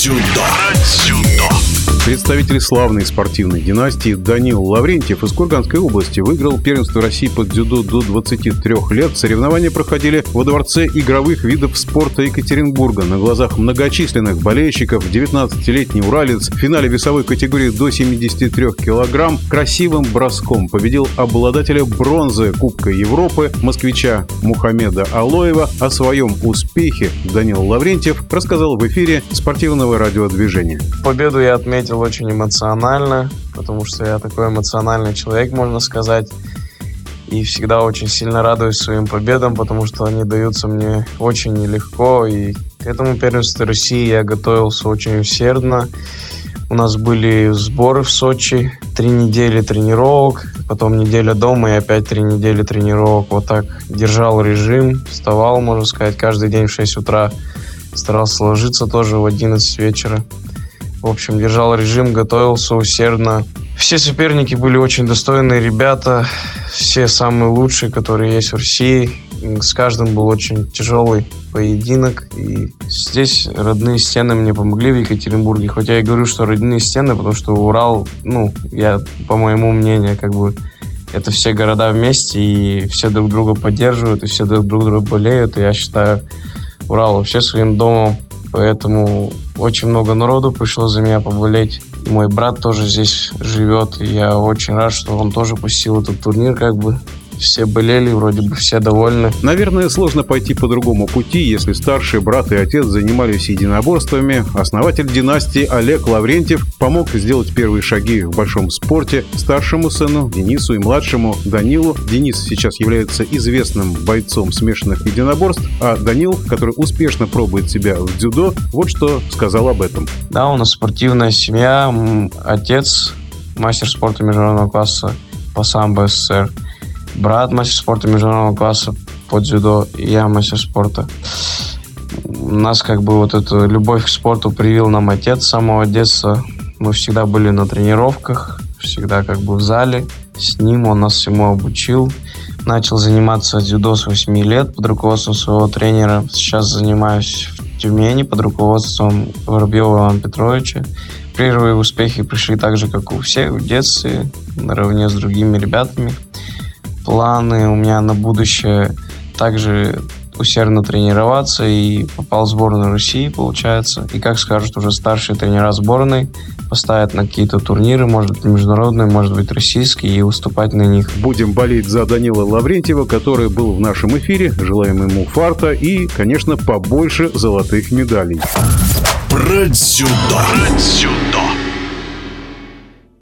дзюдо. Про дзюдо. Представитель славной спортивной династии Данил Лаврентьев из Курганской области выиграл первенство России под дзюдо до 23 лет. Соревнования проходили во Дворце игровых видов спорта Екатеринбурга. На глазах многочисленных болельщиков 19-летний уралец в финале весовой категории до 73 килограмм красивым броском победил обладателя бронзы Кубка Европы, москвича Мухаммеда Алоева. О своем успехе Данил Лаврентьев рассказал в эфире спортивного радиодвижения. Победу я отметил очень эмоционально, потому что я такой эмоциональный человек, можно сказать. И всегда очень сильно радуюсь своим победам, потому что они даются мне очень нелегко. И к этому первенству России я готовился очень усердно. У нас были сборы в Сочи, три недели тренировок, потом неделя дома и опять три недели тренировок. Вот так держал режим, вставал, можно сказать, каждый день в 6 утра. Старался ложиться тоже в 11 вечера. В общем, держал режим, готовился усердно. Все соперники были очень достойные ребята, все самые лучшие, которые есть в России. С каждым был очень тяжелый поединок. И здесь родные стены мне помогли в Екатеринбурге. Хотя я говорю, что родные стены, потому что Урал, ну, я, по моему мнению, как бы это все города вместе, и все друг друга поддерживают, и все друг друга болеют. И я считаю Урал вообще своим домом. Поэтому очень много народу пришло за меня поболеть. И мой брат тоже здесь живет. И я очень рад, что он тоже посетил этот турнир, как бы все болели, вроде бы все довольны. Наверное, сложно пойти по другому пути, если старший брат и отец занимались единоборствами. Основатель династии Олег Лаврентьев помог сделать первые шаги в большом спорте старшему сыну Денису и младшему Данилу. Денис сейчас является известным бойцом смешанных единоборств, а Данил, который успешно пробует себя в дзюдо, вот что сказал об этом. Да, у нас спортивная семья, отец мастер спорта международного класса по самбо СССР брат мастер спорта международного класса по дзюдо, и я мастер спорта. У нас как бы вот эту любовь к спорту привил нам отец с самого детства. Мы всегда были на тренировках, всегда как бы в зале. С ним он нас всему обучил. Начал заниматься дзюдо с 8 лет под руководством своего тренера. Сейчас занимаюсь в Тюмени под руководством Воробьева Ивана Петровича. Первые успехи пришли так же, как у всех в детстве, наравне с другими ребятами планы у меня на будущее также усердно тренироваться и попал в сборную России, получается. И как скажут уже старшие тренера сборной, поставят на какие-то турниры, может быть, международные, может быть, российские, и выступать на них. Будем болеть за Данила Лаврентьева, который был в нашем эфире. Желаем ему фарта и, конечно, побольше золотых медалей. Про дзюдо. Про дзюдо.